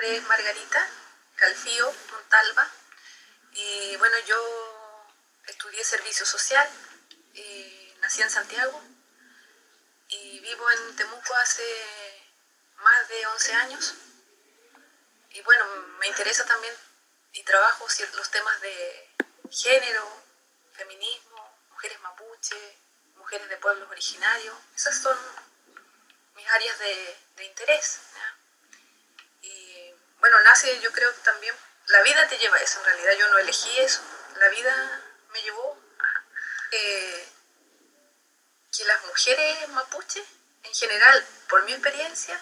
nombre es Margarita Calfío Montalva. Y bueno, yo estudié servicio social, y nací en Santiago y vivo en Temuco hace más de 11 años. Y bueno, me interesa también y trabajo los temas de género, feminismo, mujeres mapuche, mujeres de pueblos originarios, esas son mis áreas de, interés. Bueno, nace yo creo que también, la vida te lleva a eso, en realidad yo no elegí eso, la vida me llevó a que las mujeres mapuche, en general, por mi experiencia,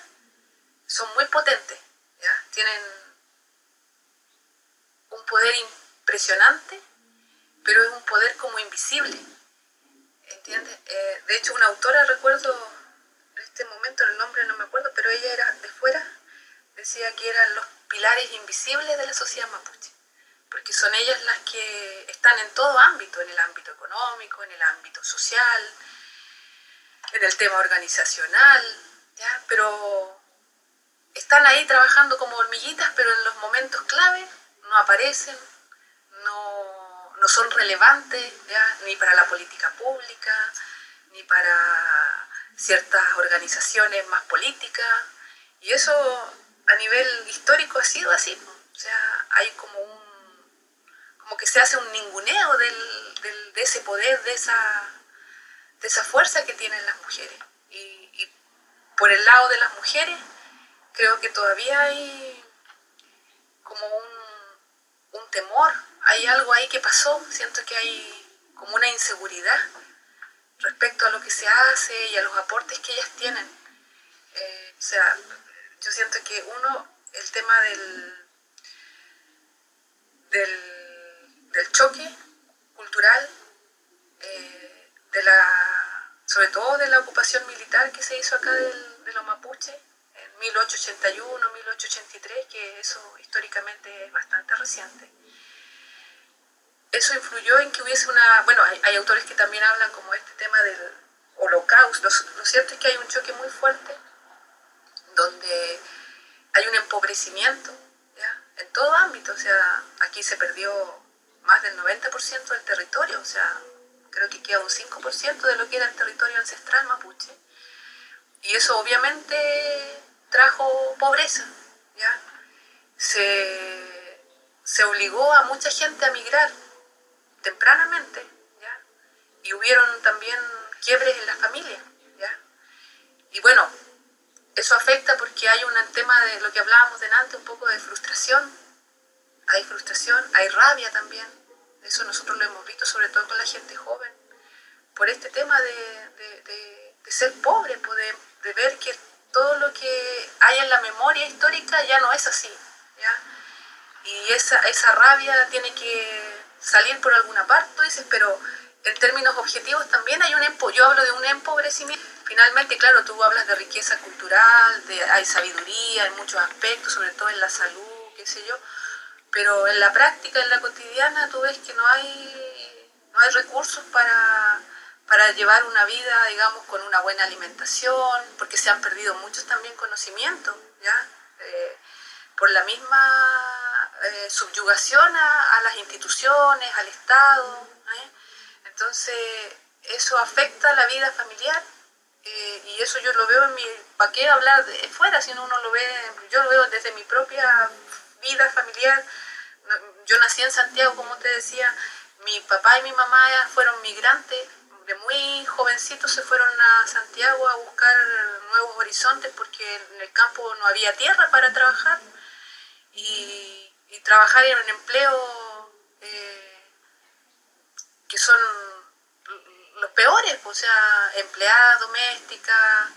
son muy potentes, tienen un poder impresionante, pero es un poder como invisible. ¿Entiendes? Eh, de hecho, una autora, recuerdo en este momento el nombre no me acuerdo, pero ella era de fuera, decía que eran los pilares invisibles de la sociedad mapuche, porque son ellas las que están en todo ámbito, en el ámbito económico, en el ámbito social, en el tema organizacional, ¿ya? pero están ahí trabajando como hormiguitas, pero en los momentos clave no aparecen, no, no son relevantes ¿ya? ni para la política pública, ni para ciertas organizaciones más políticas, y eso a nivel histórico ha sido así. O sea, hay como un como que se hace un ninguneo del, del, de ese poder, de esa, de esa fuerza que tienen las mujeres. Y, y por el lado de las mujeres, creo que todavía hay como un, un temor, hay algo ahí que pasó, siento que hay como una inseguridad respecto a lo que se hace y a los aportes que ellas tienen. Eh, o sea, yo siento que uno, el tema del, del, choque cultural, eh, de la, sobre todo de la ocupación militar que se hizo acá del, de los mapuches, en 1881, 1883, que eso históricamente es bastante reciente. Eso influyó en que hubiese una, bueno, hay, autores que también hablan como este tema del holocausto, lo, cierto es que hay un choque muy fuerte donde hay un empobrecimiento ¿ya? en todo ámbito, o sea, aquí se perdió más del 90% del territorio, o sea, creo que queda un 5% de lo que era el territorio ancestral mapuche, y eso obviamente trajo pobreza, ¿ya? Se, se obligó a mucha gente a migrar, tempranamente, ¿ya? Y hubieron también quiebres en la familia, ¿ya? Y bueno, eso afecta porque hay un tema de lo que hablábamos delante, un poco de frustración. Hay frustración, hay rabia también. Eso nosotros lo hemos visto sobre todo con la gente joven. Por este tema de, de, ser pobre, pues, de, ver que todo lo que hay en la memoria histórica ya no es así. ¿ya? Y esa, esa rabia tiene que salir por alguna parte, dices, pero en términos objetivos también hay un yo hablo de un empobrecimiento. Finalmente, claro, tú hablas de riqueza cultural, de, hay sabiduría en muchos aspectos, sobre todo en la salud, qué sé yo, pero en la práctica, en la cotidiana, tú ves que no hay, no hay recursos para, para llevar una vida, digamos, con una buena alimentación, porque se han perdido muchos también conocimientos, ¿ya? Eh, por la misma eh, subyugación a, las instituciones, al Estado. ¿eh? Entonces, eso afecta la vida familiar y eso yo lo veo en mi... ¿Para qué hablar de fuera si uno lo ve? Yo lo veo desde mi propia vida familiar. Yo nací en Santiago, como te decía, mi papá y mi mamá fueron migrantes, de muy jovencitos se fueron a Santiago a buscar nuevos horizontes porque en el campo no había tierra para trabajar y, trabajar en un empleo eh, que son peores, o sea, empleada doméstica,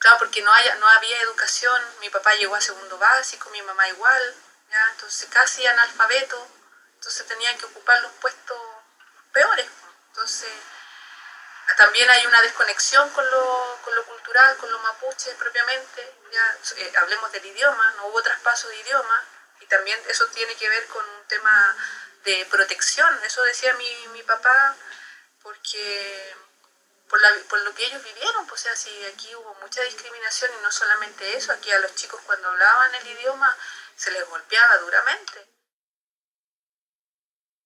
claro, porque no, haya, no había educación, mi papá llegó a segundo básico, mi mamá igual, ¿ya? entonces casi analfabeto, entonces tenían que ocupar los puestos peores. Entonces, también hay una desconexión con lo, con lo cultural, con lo mapuche propiamente, ya, eh, hablemos del idioma, no hubo traspaso de idioma, y también eso tiene que ver con un tema de protección, eso decía mi, mi papá, porque por, la, por, lo que ellos vivieron, pues, o sea, si aquí hubo mucha discriminación y no solamente eso, aquí a los chicos cuando hablaban el idioma se les golpeaba duramente.